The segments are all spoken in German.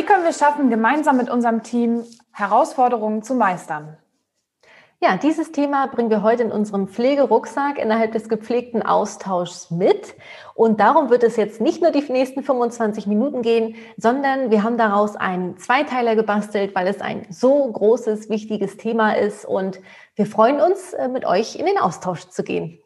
Wie können wir schaffen, gemeinsam mit unserem Team Herausforderungen zu meistern? Ja, dieses Thema bringen wir heute in unserem Pflegerucksack innerhalb des gepflegten Austauschs mit. Und darum wird es jetzt nicht nur die nächsten 25 Minuten gehen, sondern wir haben daraus einen Zweiteiler gebastelt, weil es ein so großes, wichtiges Thema ist. Und wir freuen uns, äh, mit euch in den Austausch zu gehen.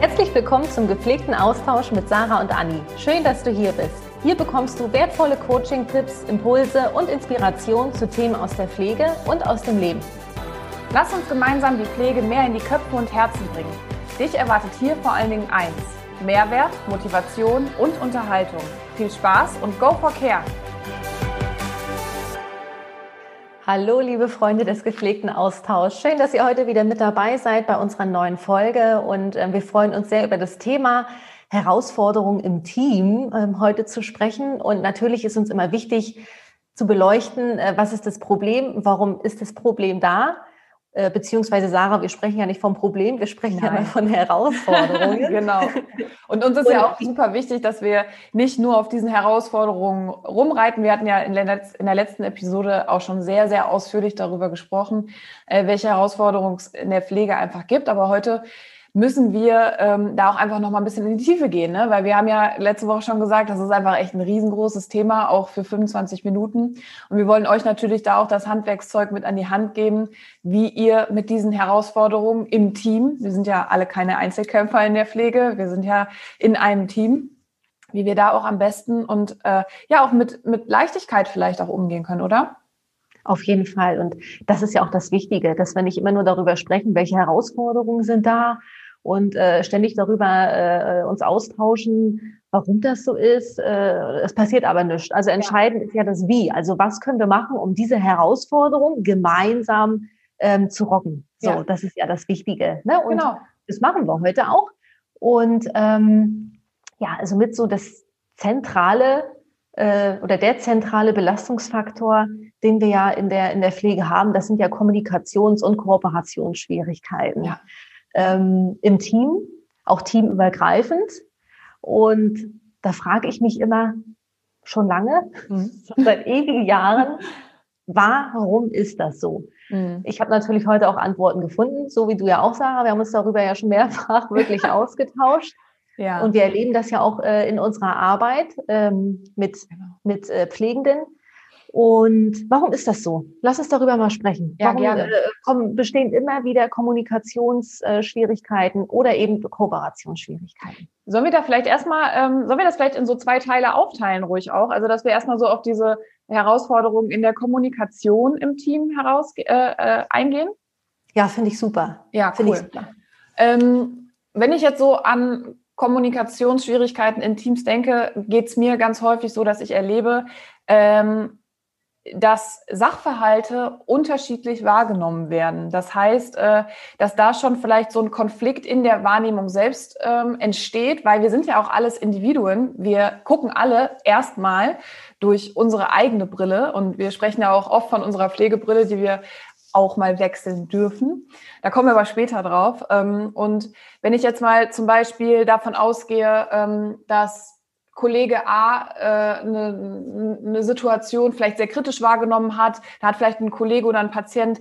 Herzlich willkommen zum gepflegten Austausch mit Sarah und Anni. Schön, dass du hier bist. Hier bekommst du wertvolle Coaching-Tipps, Impulse und Inspiration zu Themen aus der Pflege und aus dem Leben. Lass uns gemeinsam die Pflege mehr in die Köpfe und Herzen bringen. Dich erwartet hier vor allen Dingen eins: Mehrwert, Motivation und Unterhaltung. Viel Spaß und go for care! Hallo, liebe Freunde des gepflegten Austauschs. Schön, dass ihr heute wieder mit dabei seid bei unserer neuen Folge und äh, wir freuen uns sehr über das Thema Herausforderungen im Team äh, heute zu sprechen. Und natürlich ist uns immer wichtig zu beleuchten, äh, was ist das Problem, warum ist das Problem da äh, beziehungsweise Sarah, wir sprechen ja nicht vom Problem, wir sprechen Nein. ja von Herausforderungen. genau. Und uns ist und ja auch super wichtig, dass wir nicht nur auf diesen Herausforderungen rumreiten. Wir hatten ja in der, in der letzten Episode auch schon sehr, sehr ausführlich darüber gesprochen, äh, welche Herausforderungen es in der Pflege einfach gibt. Aber heute müssen wir ähm, da auch einfach noch mal ein bisschen in die Tiefe gehen, ne? weil wir haben ja letzte Woche schon gesagt, das ist einfach echt ein riesengroßes Thema, auch für 25 Minuten. Und wir wollen euch natürlich da auch das Handwerkszeug mit an die Hand geben, wie ihr mit diesen Herausforderungen im Team, wir sind ja alle keine Einzelkämpfer in der Pflege, wir sind ja in einem Team, wie wir da auch am besten und äh, ja auch mit, mit Leichtigkeit vielleicht auch umgehen können, oder? Auf jeden Fall. Und das ist ja auch das Wichtige, dass wir nicht immer nur darüber sprechen, welche Herausforderungen sind da und äh, ständig darüber äh, uns austauschen, warum das so ist. Äh, es passiert aber nichts. Also entscheidend ja. ist ja das Wie. Also was können wir machen, um diese Herausforderung gemeinsam ähm, zu rocken? So, ja. das ist ja das Wichtige. Ne? Und genau. das machen wir heute auch. Und ähm, ja, also mit so das zentrale äh, oder der zentrale Belastungsfaktor, den wir ja in der in der Pflege haben, das sind ja Kommunikations- und Kooperationsschwierigkeiten. Ja ähm, im Team, auch teamübergreifend. Und da frage ich mich immer schon lange, mhm. seit ewigen Jahren, warum ist das so? Mhm. Ich habe natürlich heute auch Antworten gefunden, so wie du ja auch, Sarah. Wir haben uns darüber ja schon mehrfach wirklich ausgetauscht. Ja. Und wir erleben das ja auch äh, in unserer Arbeit ähm, mit, genau. mit äh, Pflegenden, und warum ist das so? Lass uns darüber mal sprechen. Ja, warum gerne. Äh, kommen, bestehen immer wieder Kommunikationsschwierigkeiten oder eben Kooperationsschwierigkeiten? Sollen wir da vielleicht erstmal, ähm, sollen wir das vielleicht in so zwei Teile aufteilen, ruhig auch? Also, dass wir erstmal so auf diese Herausforderungen in der Kommunikation im Team heraus äh, äh, eingehen? Ja, finde ich super. Ja, cool. Ich super. Ähm, wenn ich jetzt so an Kommunikationsschwierigkeiten in Teams denke, geht es mir ganz häufig so, dass ich erlebe, ähm, dass Sachverhalte unterschiedlich wahrgenommen werden. Das heißt, äh, dass da schon vielleicht so ein Konflikt in der Wahrnehmung selbst ähm, entsteht, weil wir sind ja auch alles Individuen. Wir gucken alle erstmal durch unsere eigene Brille und wir sprechen ja auch oft von unserer Pflegebrille, die wir auch mal wechseln dürfen. Da kommen wir aber später drauf. Ähm, und wenn ich jetzt mal zum Beispiel davon ausgehe, ähm, dass Kollege A äh, eine, eine Situation vielleicht sehr kritisch wahrgenommen hat, da hat vielleicht ein Kollege oder ein Patient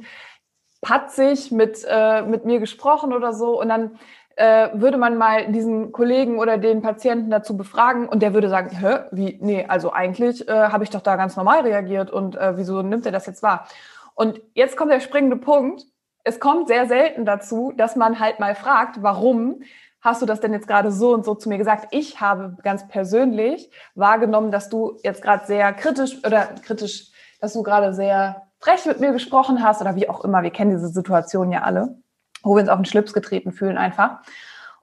patzig mit, äh, mit mir gesprochen oder so und dann äh, würde man mal diesen Kollegen oder den Patienten dazu befragen und der würde sagen, hä, wie, nee, also eigentlich äh, habe ich doch da ganz normal reagiert und äh, wieso nimmt er das jetzt wahr? Und jetzt kommt der springende Punkt. Es kommt sehr selten dazu, dass man halt mal fragt, warum hast du das denn jetzt gerade so und so zu mir gesagt? Ich habe ganz persönlich wahrgenommen, dass du jetzt gerade sehr kritisch oder kritisch, dass du gerade sehr frech mit mir gesprochen hast oder wie auch immer. Wir kennen diese Situation ja alle, wo wir uns auf den Schlips getreten fühlen einfach.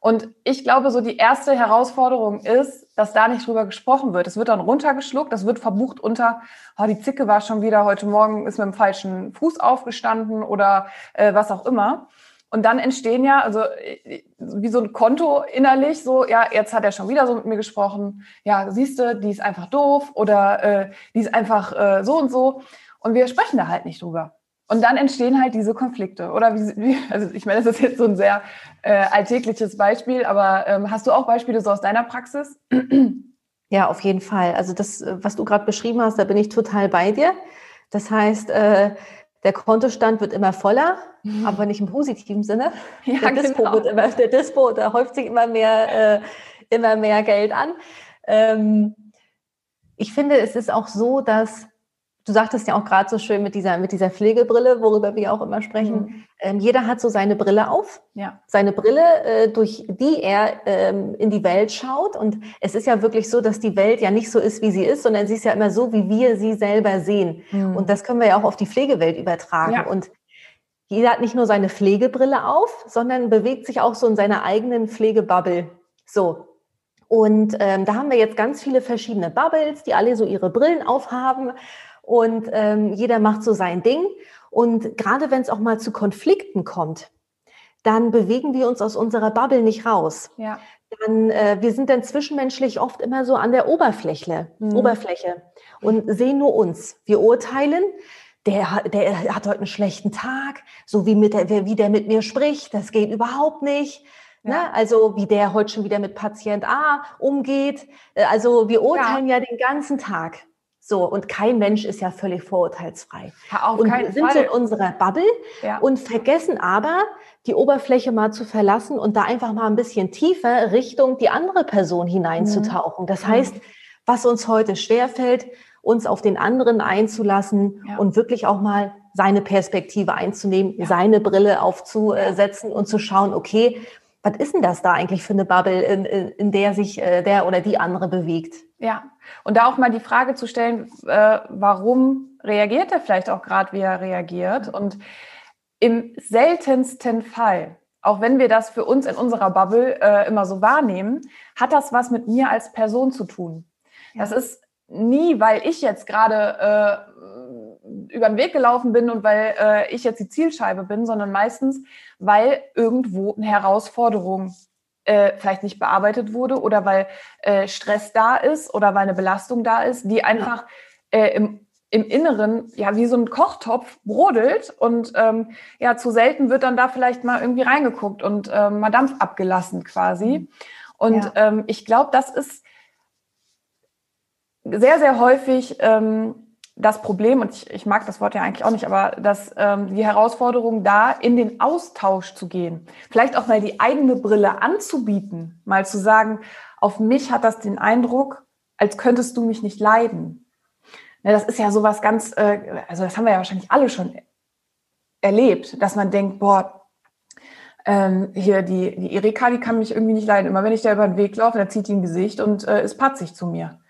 Und ich glaube, so die erste Herausforderung ist, dass da nicht drüber gesprochen wird. Es wird dann runtergeschluckt, das wird verbucht unter, oh, die Zicke war schon wieder heute Morgen, ist mit dem falschen Fuß aufgestanden oder äh, was auch immer. Und dann entstehen ja, also äh, wie so ein Konto innerlich, so, ja, jetzt hat er schon wieder so mit mir gesprochen, ja, siehst du, die ist einfach doof oder äh, die ist einfach äh, so und so. Und wir sprechen da halt nicht drüber. Und dann entstehen halt diese Konflikte. Oder wie, wie also ich meine, das ist jetzt so ein sehr äh, alltägliches Beispiel, aber ähm, hast du auch Beispiele so aus deiner Praxis? Ja, auf jeden Fall. Also das, was du gerade beschrieben hast, da bin ich total bei dir. Das heißt, äh, der Kontostand wird immer voller, mhm. aber nicht im positiven Sinne. Ja, der Dispo genau. wird immer, der Dispo, da häuft sich immer mehr, äh, immer mehr Geld an. Ähm, ich finde, es ist auch so, dass du sagtest ja auch gerade so schön mit dieser, mit dieser Pflegebrille, worüber wir auch immer sprechen. Mhm. Ähm, jeder hat so seine Brille auf, ja. seine Brille, äh, durch die er ähm, in die Welt schaut. Und es ist ja wirklich so, dass die Welt ja nicht so ist, wie sie ist, sondern sie ist ja immer so, wie wir sie selber sehen. Mhm. Und das können wir ja auch auf die Pflegewelt übertragen. Ja. Und jeder hat nicht nur seine Pflegebrille auf, sondern bewegt sich auch so in seiner eigenen Pflegebubble. So, und ähm, da haben wir jetzt ganz viele verschiedene Bubbles, die alle so ihre Brillen aufhaben und ähm, jeder macht so sein Ding. Und gerade wenn es auch mal zu Konflikten kommt, dann bewegen wir uns aus unserer Bubble nicht raus. Ja. Dann, äh, wir sind dann zwischenmenschlich oft immer so an der Oberfläche, mhm. Oberfläche und sehen nur uns. Wir urteilen, der, der hat heute einen schlechten Tag, so wie, mit der, wie der mit mir spricht, das geht überhaupt nicht. Ja. Ne? Also wie der heute schon wieder mit Patient A umgeht. Äh, also wir urteilen ja, ja den ganzen Tag. So, und kein Mensch ist ja völlig vorurteilsfrei. Ja, auf und wir sind Fall. so in unserer Bubble ja. und vergessen aber, die Oberfläche mal zu verlassen und da einfach mal ein bisschen tiefer Richtung die andere Person hineinzutauchen. Das mhm. heißt, was uns heute schwerfällt, uns auf den anderen einzulassen ja. und wirklich auch mal seine Perspektive einzunehmen, seine Brille aufzusetzen und zu schauen, okay, was ist denn das da eigentlich für eine Bubble, in, in, in der sich äh, der oder die andere bewegt? Ja, und da auch mal die Frage zu stellen, äh, warum reagiert er vielleicht auch gerade, wie er reagiert? Und im seltensten Fall, auch wenn wir das für uns in unserer Bubble äh, immer so wahrnehmen, hat das was mit mir als Person zu tun. Ja. Das ist nie, weil ich jetzt gerade äh, über den Weg gelaufen bin und weil äh, ich jetzt die Zielscheibe bin, sondern meistens, weil irgendwo eine Herausforderung äh, vielleicht nicht bearbeitet wurde oder weil äh, Stress da ist oder weil eine Belastung da ist, die einfach äh, im, im Inneren ja wie so ein Kochtopf brodelt und ähm, ja zu selten wird dann da vielleicht mal irgendwie reingeguckt und ähm, mal Dampf abgelassen quasi. Mhm. Und ja. ähm, ich glaube, das ist sehr, sehr häufig ähm, das Problem, und ich, ich mag das Wort ja eigentlich auch nicht, aber dass ähm, die Herausforderung da, in den Austausch zu gehen, vielleicht auch mal die eigene Brille anzubieten, mal zu sagen, auf mich hat das den Eindruck, als könntest du mich nicht leiden. Ne, das ist ja sowas ganz, äh, also das haben wir ja wahrscheinlich alle schon erlebt, dass man denkt, boah, ähm, hier die, die Erika, die kann mich irgendwie nicht leiden. Immer wenn ich da über den Weg laufe, dann zieht die ein Gesicht und äh, ist patzig zu mir.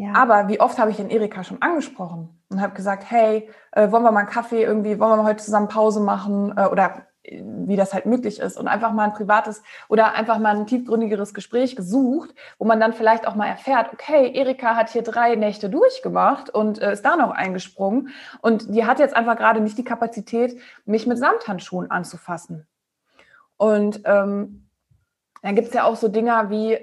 Ja. Aber wie oft habe ich den Erika schon angesprochen und habe gesagt, hey, äh, wollen wir mal einen Kaffee irgendwie, wollen wir mal heute zusammen Pause machen äh, oder äh, wie das halt möglich ist und einfach mal ein privates oder einfach mal ein tiefgründigeres Gespräch gesucht, wo man dann vielleicht auch mal erfährt, okay, Erika hat hier drei Nächte durchgemacht und äh, ist da noch eingesprungen und die hat jetzt einfach gerade nicht die Kapazität, mich mit Samthandschuhen anzufassen. Und ähm, dann gibt es ja auch so Dinger wie, äh,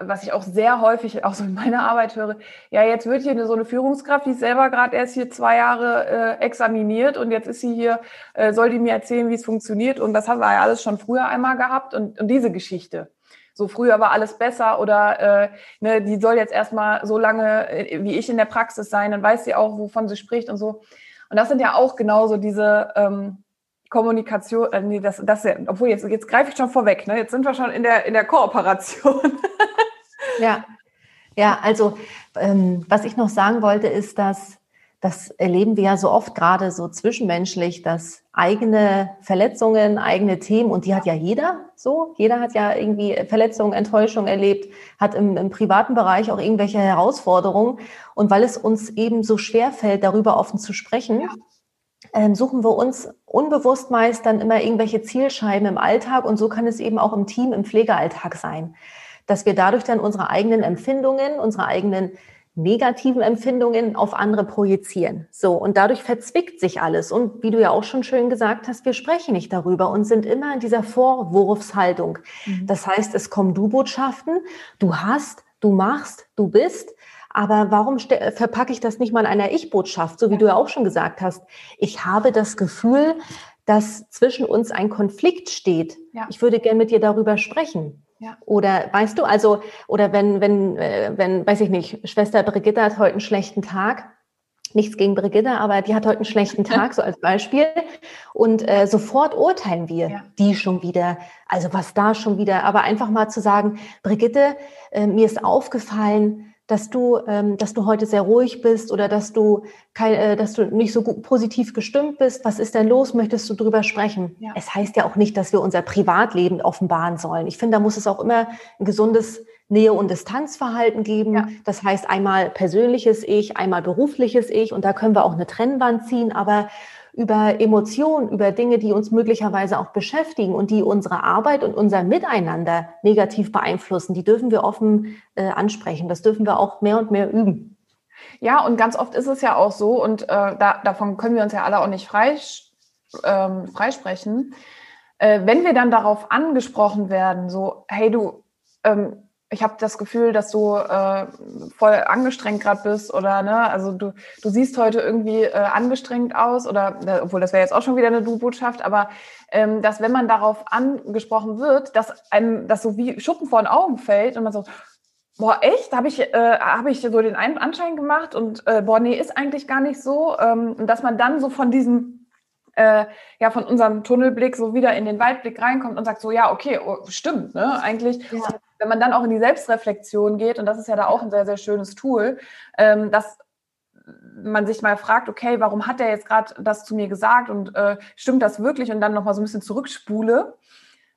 was ich auch sehr häufig auch so in meiner Arbeit höre, ja, jetzt wird hier so eine Führungskraft, die ist selber gerade erst hier zwei Jahre äh, examiniert und jetzt ist sie hier, äh, soll die mir erzählen, wie es funktioniert. Und das haben wir ja alles schon früher einmal gehabt und, und diese Geschichte. So früher war alles besser oder äh, ne, die soll jetzt erstmal so lange äh, wie ich in der Praxis sein, dann weiß sie auch, wovon sie spricht und so. Und das sind ja auch genauso diese ähm, Kommunikation, äh, nee, das, das, obwohl jetzt, jetzt greife ich schon vorweg, ne? jetzt sind wir schon in der, in der Kooperation. ja, ja, also ähm, was ich noch sagen wollte, ist, dass das erleben wir ja so oft gerade so zwischenmenschlich, dass eigene Verletzungen, eigene Themen, und die hat ja jeder so, jeder hat ja irgendwie Verletzungen, Enttäuschungen erlebt, hat im, im privaten Bereich auch irgendwelche Herausforderungen. Und weil es uns eben so schwer fällt, darüber offen zu sprechen, ja ähm, suchen wir uns unbewusst meist dann immer irgendwelche Zielscheiben im Alltag und so kann es eben auch im Team, im Pflegealltag sein, dass wir dadurch dann unsere eigenen Empfindungen, unsere eigenen negativen Empfindungen auf andere projizieren. So, und dadurch verzwickt sich alles. Und wie du ja auch schon schön gesagt hast, wir sprechen nicht darüber und sind immer in dieser Vorwurfshaltung. Mhm. Das heißt, es kommen Du-Botschaften, du hast, du machst, du bist. Aber warum verpacke ich das nicht mal in einer Ich-Botschaft, so wie du ja auch schon gesagt hast? Ich habe das Gefühl, dass zwischen uns ein Konflikt steht. Ja. Ich würde gerne mit dir darüber sprechen. Ja. Oder weißt du, also, oder wenn, wenn, äh, wenn, weiß ich nicht, Schwester Brigitte hat heute einen schlechten Tag, nichts gegen Brigitte, aber die hat heute einen schlechten Tag, so als Beispiel. Und äh, sofort urteilen wir, ja. die schon wieder, also was da schon wieder, aber einfach mal zu sagen, Brigitte, äh, mir ist aufgefallen, dass du, ähm, dass du heute sehr ruhig bist oder dass du, kein, äh, dass du nicht so gut, positiv gestimmt bist. Was ist denn los? Möchtest du drüber sprechen? Ja. Es heißt ja auch nicht, dass wir unser Privatleben offenbaren sollen. Ich finde, da muss es auch immer ein gesundes Nähe- und Distanzverhalten geben. Ja. Das heißt einmal persönliches Ich, einmal berufliches Ich und da können wir auch eine Trennwand ziehen, aber über Emotionen, über Dinge, die uns möglicherweise auch beschäftigen und die unsere Arbeit und unser Miteinander negativ beeinflussen, die dürfen wir offen äh, ansprechen. Das dürfen wir auch mehr und mehr üben. Ja, und ganz oft ist es ja auch so, und äh, da, davon können wir uns ja alle auch nicht frei, ähm, freisprechen, äh, wenn wir dann darauf angesprochen werden, so, hey du, ähm, ich habe das Gefühl, dass du äh, voll angestrengt gerade bist oder ne, also du, du siehst heute irgendwie äh, angestrengt aus oder äh, obwohl das wäre jetzt auch schon wieder eine Du-Botschaft, aber ähm, dass wenn man darauf angesprochen wird, dass einem das so wie Schuppen vor den Augen fällt und man so Boah, echt? Habe ich, äh, hab ich so den Anschein gemacht und äh, boah, nee, ist eigentlich gar nicht so. Ähm, dass man dann so von diesem äh, ja von unserem Tunnelblick so wieder in den Waldblick reinkommt und sagt so, ja, okay, oh, stimmt, ne? Eigentlich ja wenn man dann auch in die Selbstreflexion geht, und das ist ja da auch ein sehr, sehr schönes Tool, ähm, dass man sich mal fragt, okay, warum hat er jetzt gerade das zu mir gesagt und äh, stimmt das wirklich? Und dann nochmal so ein bisschen zurückspule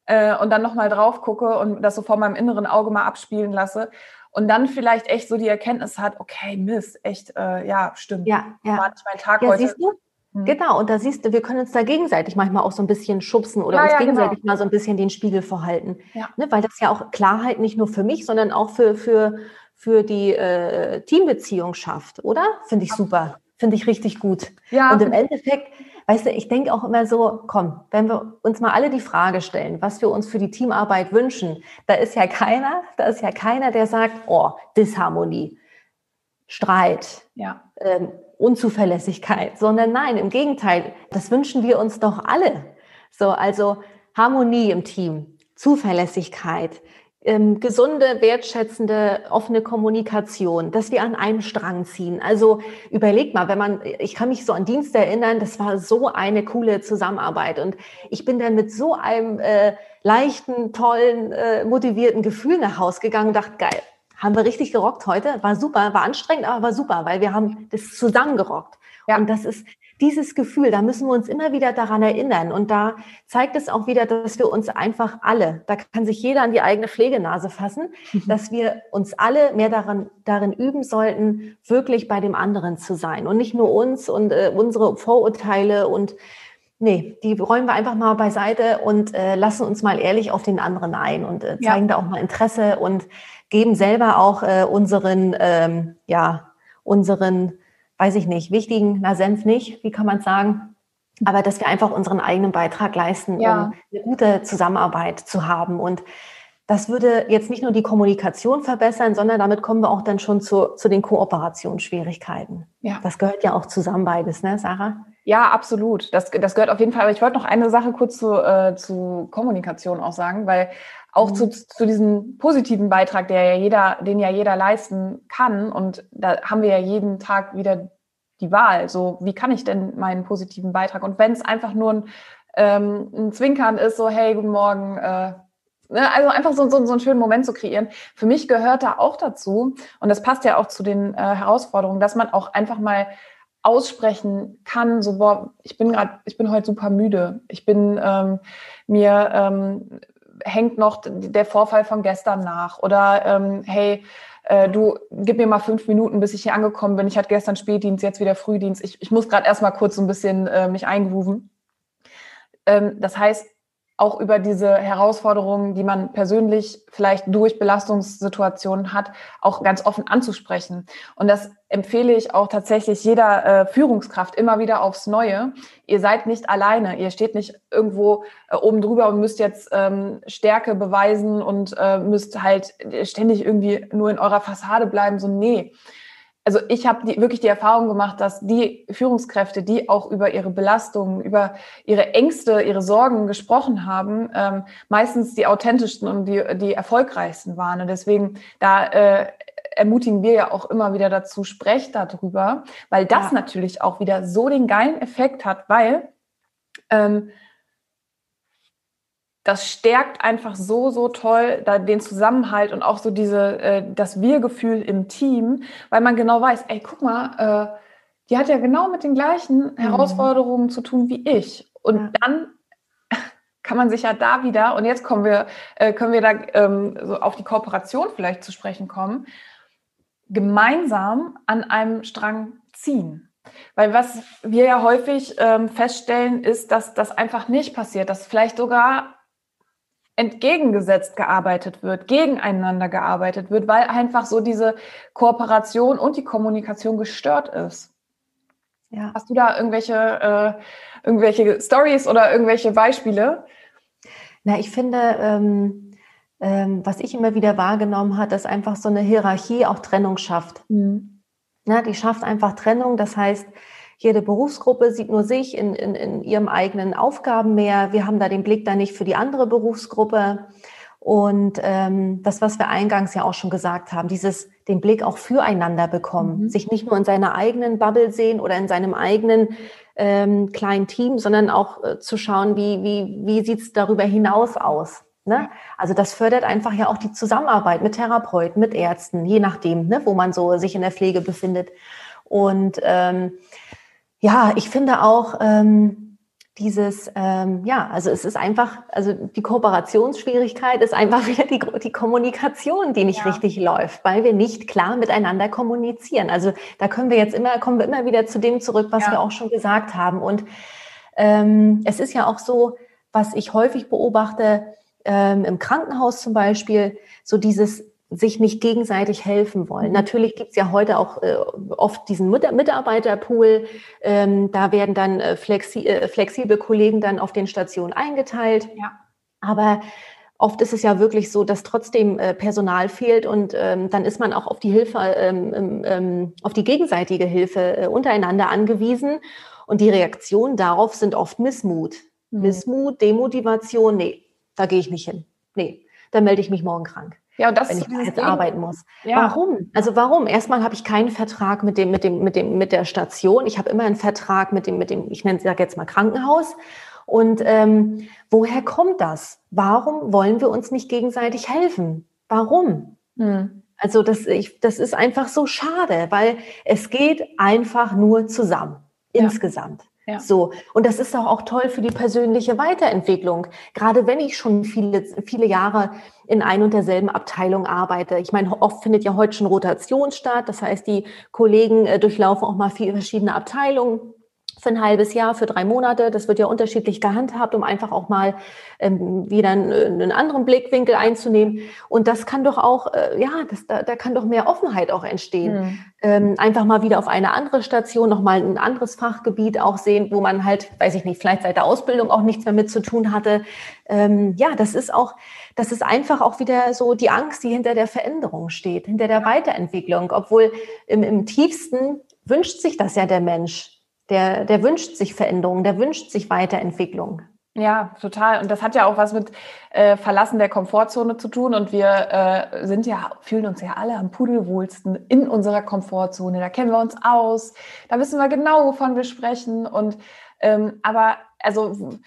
äh, und dann nochmal drauf gucke und das so vor meinem inneren Auge mal abspielen lasse. Und dann vielleicht echt so die Erkenntnis hat, okay, Mist, echt, äh, ja, stimmt. Ja, ja. War nicht mein Tag ja, heute. Siehst du? Mhm. Genau, und da siehst du, wir können uns da gegenseitig manchmal auch so ein bisschen schubsen oder ja, uns ja, genau. gegenseitig genau. mal so ein bisschen den Spiegel vorhalten. Ja. Ne, weil das ja auch Klarheit nicht nur für mich, sondern auch für, für, für die äh, Teambeziehung schafft, oder? Finde ich super. Finde ich richtig gut. Ja. Und im Endeffekt, weißt du, ich denke auch immer so, komm, wenn wir uns mal alle die Frage stellen, was wir uns für die Teamarbeit wünschen, da ist ja keiner, da ist ja keiner, der sagt, oh, Disharmonie, Streit, ja. ähm, Unzuverlässigkeit, sondern nein, im Gegenteil, das wünschen wir uns doch alle. So, also Harmonie im Team, Zuverlässigkeit, ähm, gesunde, wertschätzende, offene Kommunikation, dass wir an einem Strang ziehen. Also überleg mal, wenn man, ich kann mich so an Dienste erinnern, das war so eine coole Zusammenarbeit und ich bin dann mit so einem äh, leichten, tollen, äh, motivierten Gefühl nach Hause gegangen und dachte, geil, haben wir richtig gerockt heute. War super, war anstrengend, aber war super, weil wir haben das zusammen gerockt. Ja. Und das ist dieses Gefühl, da müssen wir uns immer wieder daran erinnern. Und da zeigt es auch wieder, dass wir uns einfach alle, da kann sich jeder an die eigene Pflegenase fassen, mhm. dass wir uns alle mehr daran, darin üben sollten, wirklich bei dem anderen zu sein. Und nicht nur uns und äh, unsere Vorurteile und Nee, die räumen wir einfach mal beiseite und äh, lassen uns mal ehrlich auf den anderen ein und äh, zeigen ja. da auch mal Interesse und geben selber auch äh, unseren, ähm, ja, unseren, weiß ich nicht, wichtigen, na Senf nicht, wie kann man sagen, aber dass wir einfach unseren eigenen Beitrag leisten, ja. um eine gute Zusammenarbeit zu haben. Und das würde jetzt nicht nur die Kommunikation verbessern, sondern damit kommen wir auch dann schon zu, zu den Kooperationsschwierigkeiten. Ja. Das gehört ja auch zusammen beides, ne, Sarah? Ja, absolut. Das, das gehört auf jeden Fall. Aber ich wollte noch eine Sache kurz zu, äh, zu Kommunikation auch sagen, weil auch mhm. zu, zu diesem positiven Beitrag, der ja jeder, den ja jeder leisten kann. Und da haben wir ja jeden Tag wieder die Wahl. So, wie kann ich denn meinen positiven Beitrag? Und wenn es einfach nur ein, ähm, ein Zwinkern ist, so, hey, guten Morgen, äh, ne, also einfach so, so, so einen schönen Moment zu kreieren. Für mich gehört da auch dazu, und das passt ja auch zu den äh, Herausforderungen, dass man auch einfach mal aussprechen kann, so boah, ich bin gerade, ich bin heute super müde. Ich bin ähm, mir ähm, hängt noch der Vorfall von gestern nach. Oder ähm, hey, äh, du gib mir mal fünf Minuten, bis ich hier angekommen bin. Ich hatte gestern Spätdienst, jetzt wieder Frühdienst. Ich, ich muss gerade erstmal kurz so ein bisschen äh, mich eingrooven. Ähm, das heißt, auch über diese Herausforderungen, die man persönlich vielleicht durch Belastungssituationen hat, auch ganz offen anzusprechen. Und das empfehle ich auch tatsächlich jeder äh, Führungskraft immer wieder aufs Neue. Ihr seid nicht alleine. Ihr steht nicht irgendwo äh, oben drüber und müsst jetzt ähm, Stärke beweisen und äh, müsst halt ständig irgendwie nur in eurer Fassade bleiben. So, nee. Also ich habe die, wirklich die Erfahrung gemacht, dass die Führungskräfte, die auch über ihre Belastungen, über ihre Ängste, ihre Sorgen gesprochen haben, ähm, meistens die authentischsten und die, die erfolgreichsten waren. Und deswegen, da äh, ermutigen wir ja auch immer wieder dazu, sprecht darüber, weil das ja. natürlich auch wieder so den geilen Effekt hat, weil ähm, das stärkt einfach so, so toll da den Zusammenhalt und auch so diese, äh, das Wir-Gefühl im Team, weil man genau weiß, ey, guck mal, äh, die hat ja genau mit den gleichen mhm. Herausforderungen zu tun wie ich. Und ja. dann kann man sich ja da wieder, und jetzt kommen wir, äh, können wir da ähm, so auf die Kooperation vielleicht zu sprechen kommen, gemeinsam an einem Strang ziehen. Weil was wir ja häufig ähm, feststellen, ist, dass das einfach nicht passiert, dass vielleicht sogar entgegengesetzt gearbeitet wird, gegeneinander gearbeitet wird, weil einfach so diese Kooperation und die Kommunikation gestört ist. Ja. Hast du da irgendwelche, äh, irgendwelche Stories oder irgendwelche Beispiele? Na, ich finde, ähm, ähm, was ich immer wieder wahrgenommen habe, dass einfach so eine Hierarchie auch Trennung schafft. Mhm. Na, die schafft einfach Trennung. Das heißt, jede Berufsgruppe sieht nur sich in, in, in ihrem eigenen Aufgaben mehr. Wir haben da den Blick dann nicht für die andere Berufsgruppe. Und ähm, das, was wir eingangs ja auch schon gesagt haben, dieses den Blick auch füreinander bekommen, mhm. sich nicht nur in seiner eigenen Bubble sehen oder in seinem eigenen ähm, kleinen Team, sondern auch äh, zu schauen, wie, wie, wie sieht's darüber hinaus aus. Ne? Also das fördert einfach ja auch die Zusammenarbeit mit Therapeuten, mit Ärzten, je nachdem, ne, wo man so sich in der Pflege befindet. Und ähm, ja, ich finde auch ähm, dieses, ähm, ja, also es ist einfach, also die Kooperationsschwierigkeit ist einfach wieder die, die Kommunikation, die nicht ja. richtig läuft, weil wir nicht klar miteinander kommunizieren. Also da können wir jetzt immer, kommen wir immer wieder zu dem zurück, was ja. wir auch schon gesagt haben. Und ähm, es ist ja auch so, was ich häufig beobachte, ähm, im Krankenhaus zum Beispiel, so dieses sich nicht gegenseitig helfen wollen. Mhm. Natürlich gibt's ja heute auch äh, oft diesen Mitarbeiterpool. Ähm, da werden dann äh, flexi äh, flexible Kollegen dann auf den Stationen eingeteilt. Ja. Aber oft ist es ja wirklich so, dass trotzdem äh, Personal fehlt und ähm, dann ist man auch auf die Hilfe, ähm, ähm, ähm auf die gegenseitige Hilfe äh, untereinander angewiesen. Und die Reaktionen darauf sind oft Missmut. Mhm. Missmut, Demotivation, nee, da gehe ich nicht hin. Nee, da melde ich mich morgen krank. Ja, und das wenn ich jetzt Ding. arbeiten muss. Ja. Warum? Also warum? Erstmal habe ich keinen Vertrag mit dem, mit dem, mit dem, mit der Station. Ich habe immer einen Vertrag mit dem, mit dem, ich nenne es jetzt mal Krankenhaus. Und ähm, woher kommt das? Warum wollen wir uns nicht gegenseitig helfen? Warum? Hm. Also das, ich, das ist einfach so schade, weil es geht einfach nur zusammen, ja. insgesamt. Ja. So. Und das ist auch, toll für die persönliche Weiterentwicklung. Gerade wenn ich schon viele, viele Jahre in ein und derselben Abteilung arbeite. Ich meine, oft findet ja heute schon Rotation statt. Das heißt, die Kollegen äh, durchlaufen auch mal viele verschiedene Abteilungen für ein halbes Jahr, für drei Monate. Das wird ja unterschiedlich gehandhabt, um einfach auch mal ähm, wieder einen, einen, anderen Blickwinkel einzunehmen. Und das kann doch auch, äh, ja, das, da, da kann doch mehr Offenheit auch entstehen. Mhm. Ähm, einfach mal wieder auf eine andere Station, nochmal ein anderes Fachgebiet auch sehen, wo man halt, weiß ich nicht, vielleicht seit der Ausbildung auch nichts mehr mit zu tun hatte. Ähm, ja, das ist auch, das ist einfach auch wieder so die Angst, die hinter der Veränderung steht, hinter der Weiterentwicklung. Obwohl im, im tiefsten wünscht sich das ja der Mensch der, der wünscht sich Veränderung, der wünscht sich Weiterentwicklung. Ja, total. Und das hat ja auch was mit äh, Verlassen der Komfortzone zu tun. Und wir äh, sind ja, fühlen uns ja alle am pudelwohlsten in unserer Komfortzone. Da kennen wir uns aus. Da wissen wir genau, wovon wir sprechen. Und ähm, aber also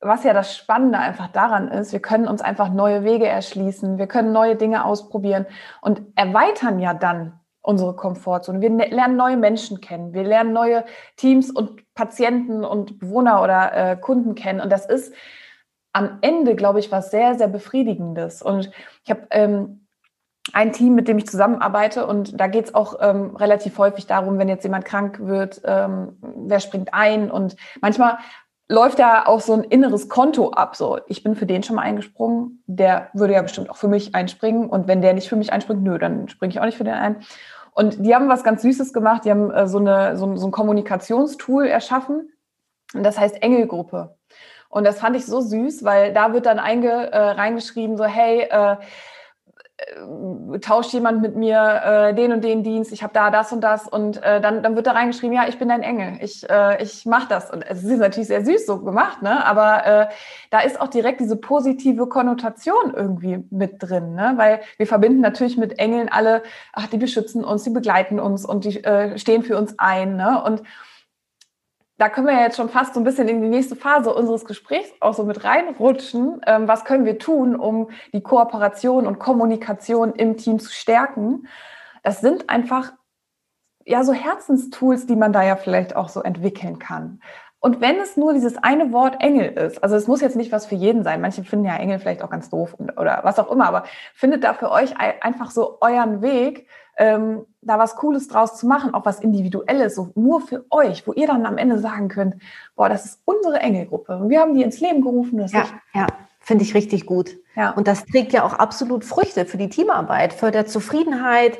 was ja das Spannende einfach daran ist, wir können uns einfach neue Wege erschließen, wir können neue Dinge ausprobieren und erweitern ja dann unsere Komfortzone. Wir ne-, lernen neue Menschen kennen. Wir lernen neue Teams und Patienten und Bewohner oder äh, Kunden kennen. Und das ist am Ende, glaube ich, was sehr, sehr Befriedigendes. Und ich habe ähm, ein Team, mit dem ich zusammenarbeite und da geht es auch ähm, relativ häufig darum, wenn jetzt jemand krank wird, ähm, wer springt ein und manchmal läuft da auch so ein inneres Konto ab. So, ich bin für den schon mal eingesprungen, der würde ja bestimmt auch für mich einspringen und wenn der nicht für mich einspringt, nö, dann springe ich auch nicht für den ein. Und die haben was ganz Süßes gemacht. Die haben äh, so, eine, so, so ein Kommunikationstool erschaffen. Und das heißt Engelgruppe. Und das fand ich so süß, weil da wird dann einge, äh, reingeschrieben, so, hey, äh, tauscht jemand mit mir äh, den und den Dienst, ich habe da das und das und äh, dann, dann wird da reingeschrieben, ja, ich bin dein Engel, ich, äh, ich mache das. Und es ist natürlich sehr süß so gemacht, ne? aber äh, da ist auch direkt diese positive Konnotation irgendwie mit drin, ne? weil wir verbinden natürlich mit Engeln alle, ach, die beschützen uns, die begleiten uns und die äh, stehen für uns ein. Ne? Und da können wir jetzt schon fast so ein bisschen in die nächste Phase unseres Gesprächs auch so mit reinrutschen. Ähm, was können wir tun, um die Kooperation und Kommunikation im Team zu stärken? Das sind einfach ja so Herzenstools, die man da ja vielleicht auch so entwickeln kann. Und wenn es nur dieses eine Wort Engel ist, also es muss jetzt nicht was für jeden sein, manche finden ja Engel vielleicht auch ganz doof oder was auch immer, aber findet da für euch einfach so euren Weg, ähm, da was Cooles draus zu machen, auch was Individuelles, so nur für euch, wo ihr dann am Ende sagen könnt, boah, das ist unsere Engelgruppe. Und wir haben die ins Leben gerufen. Das ja, ja, finde ich richtig gut. Ja. Und das trägt ja auch absolut Früchte für die Teamarbeit, fördert Zufriedenheit.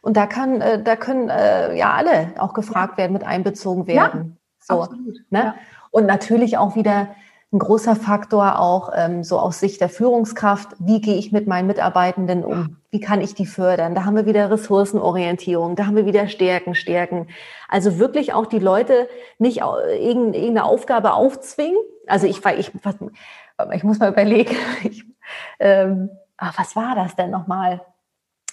Und da kann, äh, da können äh, ja alle auch gefragt werden, mit einbezogen werden. Ja, so, absolut. Ne? Ja. Und natürlich auch wieder ein großer Faktor auch ähm, so aus Sicht der Führungskraft. Wie gehe ich mit meinen Mitarbeitenden um? Wie kann ich die fördern? Da haben wir wieder Ressourcenorientierung, da haben wir wieder Stärken, Stärken. Also wirklich auch die Leute nicht irgendeine Aufgabe aufzwingen. Also ich, ich, ich muss mal überlegen, ich, ähm, ach, was war das denn nochmal?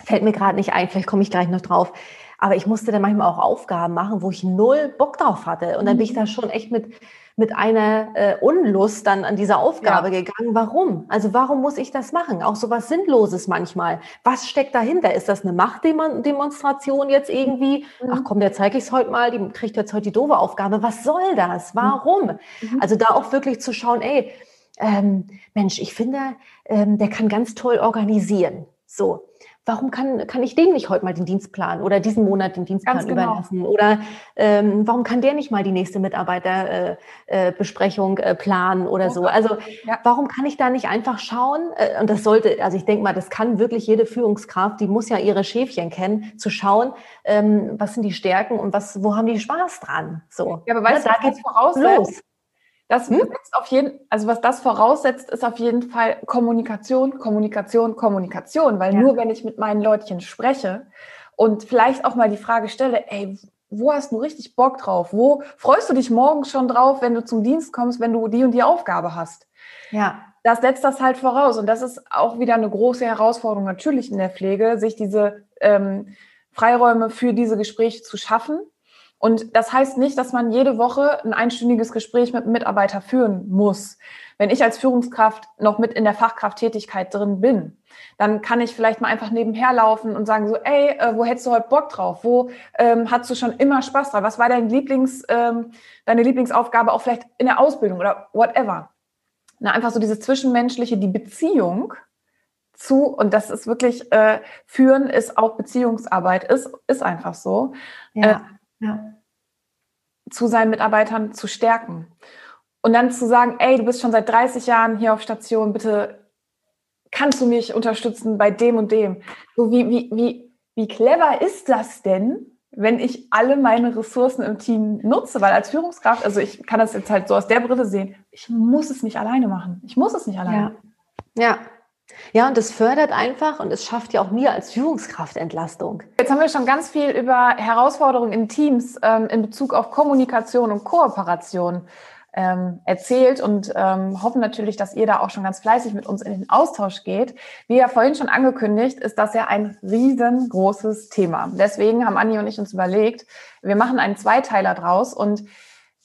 Fällt mir gerade nicht ein, vielleicht komme ich gleich noch drauf. Aber ich musste dann manchmal auch Aufgaben machen, wo ich null Bock drauf hatte. Und dann bin ich da schon echt mit mit einer äh, Unlust dann an diese Aufgabe ja. gegangen. Warum? Also warum muss ich das machen? Auch so was Sinnloses manchmal. Was steckt dahinter? Ist das eine Machtdemonstration jetzt irgendwie? Mhm. Ach komm, der zeige ich es heute mal, die kriegt jetzt heute die doofe Aufgabe. Was soll das? Warum? Mhm. Also da auch wirklich zu schauen, ey, ähm, Mensch, ich finde, ähm, der kann ganz toll organisieren. So, warum kann, kann ich dem nicht heute mal den Dienstplan oder diesen Monat den Dienstplan genau. überlassen? Oder ähm, warum kann der nicht mal die nächste Mitarbeiterbesprechung äh, äh, planen oder so? Also ja. warum kann ich da nicht einfach schauen? Äh, und das sollte, also ich denke mal, das kann wirklich jede Führungskraft, die muss ja ihre Schäfchen kennen, zu schauen, ähm, was sind die Stärken und was, wo haben die Spaß dran? So. Ja, aber weißt ja, du, da geht's voraus. Los. Das hm? auf jeden, also was das voraussetzt, ist auf jeden Fall Kommunikation, Kommunikation, Kommunikation, weil ja. nur wenn ich mit meinen Leutchen spreche und vielleicht auch mal die Frage stelle, ey, wo hast du richtig Bock drauf? Wo freust du dich morgen schon drauf, wenn du zum Dienst kommst, wenn du die und die Aufgabe hast? Ja. Das setzt das halt voraus. Und das ist auch wieder eine große Herausforderung natürlich in der Pflege, sich diese ähm, Freiräume für diese Gespräche zu schaffen und das heißt nicht, dass man jede Woche ein einstündiges Gespräch mit einem Mitarbeiter führen muss. Wenn ich als Führungskraft noch mit in der Fachkrafttätigkeit drin bin, dann kann ich vielleicht mal einfach nebenher laufen und sagen so, ey, äh, wo hättest du heute Bock drauf? Wo ähm, hast du schon immer Spaß drauf? Was war dein Lieblings, ähm, deine Lieblingsaufgabe auch vielleicht in der Ausbildung oder whatever? Na, einfach so diese zwischenmenschliche, die Beziehung zu, und das ist wirklich, äh, führen ist auch Beziehungsarbeit, ist, ist einfach so. Ja. Äh, ja. zu seinen Mitarbeitern zu stärken. Und dann zu sagen, ey, du bist schon seit 30 Jahren hier auf Station, bitte kannst du mich unterstützen bei dem und dem. So wie, wie, wie, wie clever ist das denn, wenn ich alle meine Ressourcen im Team nutze? Weil als Führungskraft, also ich kann das jetzt halt so aus der Brille sehen, ich muss es nicht alleine machen. Ich muss es nicht alleine. Ja. ja. Ja, und das fördert einfach und es schafft ja auch mir als Führungskraft Entlastung. Jetzt haben wir schon ganz viel über Herausforderungen in Teams ähm, in Bezug auf Kommunikation und Kooperation ähm, erzählt und ähm, hoffen natürlich, dass ihr da auch schon ganz fleißig mit uns in den Austausch geht. Wie ja vorhin schon angekündigt, ist das ja ein riesengroßes Thema. Deswegen haben Anni und ich uns überlegt, wir machen einen Zweiteiler draus und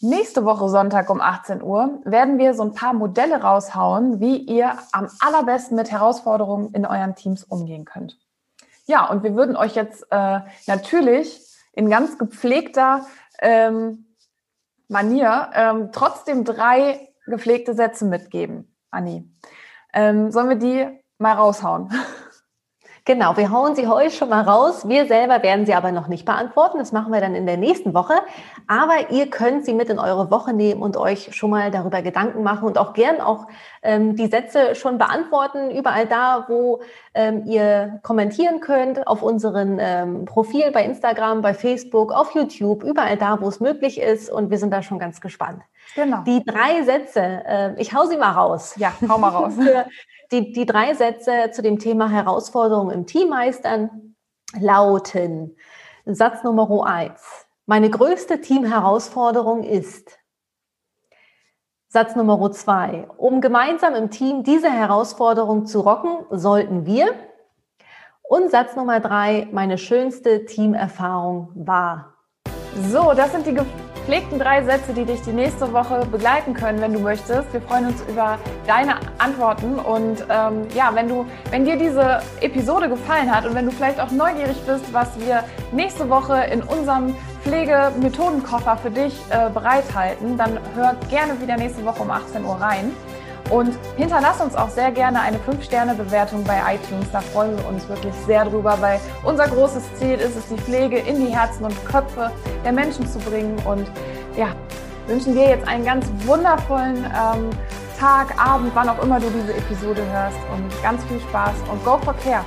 Nächste Woche Sonntag um 18 Uhr werden wir so ein paar Modelle raushauen, wie ihr am allerbesten mit Herausforderungen in euren Teams umgehen könnt. Ja, und wir würden euch jetzt äh, natürlich in ganz gepflegter ähm, Manier ähm, trotzdem drei gepflegte Sätze mitgeben. Anni, ähm, sollen wir die mal raushauen? Genau, wir hauen sie heute schon mal raus. Wir selber werden sie aber noch nicht beantworten. Das machen wir dann in der nächsten Woche. Aber ihr könnt sie mit in eure Woche nehmen und euch schon mal darüber Gedanken machen und auch gern auch ähm, die Sätze schon beantworten. Überall da, wo ähm, ihr kommentieren könnt, auf unseren ähm, Profil bei Instagram, bei Facebook, auf YouTube, überall da, wo es möglich ist. Und wir sind da schon ganz gespannt. Genau. Die drei Sätze, äh, ich hau sie mal raus. Ja, hau mal raus. die, die drei Sätze zu dem Thema Herausforderungen im Team meistern lauten. Satz Nummer eins. Meine größte Teamherausforderung ist. Satz Nummer zwei. Um gemeinsam im Team diese Herausforderung zu rocken, sollten wir. Und Satz Nummer drei. Meine schönste Teamerfahrung war. So, das sind die gepflegten drei Sätze, die dich die nächste Woche begleiten können, wenn du möchtest. Wir freuen uns über deine Antworten und ähm, ja, wenn du, wenn dir diese Episode gefallen hat und wenn du vielleicht auch neugierig bist, was wir nächste Woche in unserem Pflegemethodenkoffer für dich äh, bereithalten, dann hör gerne wieder nächste Woche um 18 Uhr rein. Und hinterlass uns auch sehr gerne eine 5-Sterne-Bewertung bei iTunes. Da freuen wir uns wirklich sehr drüber, weil unser großes Ziel ist es, die Pflege in die Herzen und Köpfe der Menschen zu bringen. Und ja, wünschen dir jetzt einen ganz wundervollen ähm, Tag, Abend, wann auch immer du diese Episode hörst. Und ganz viel Spaß und go for care!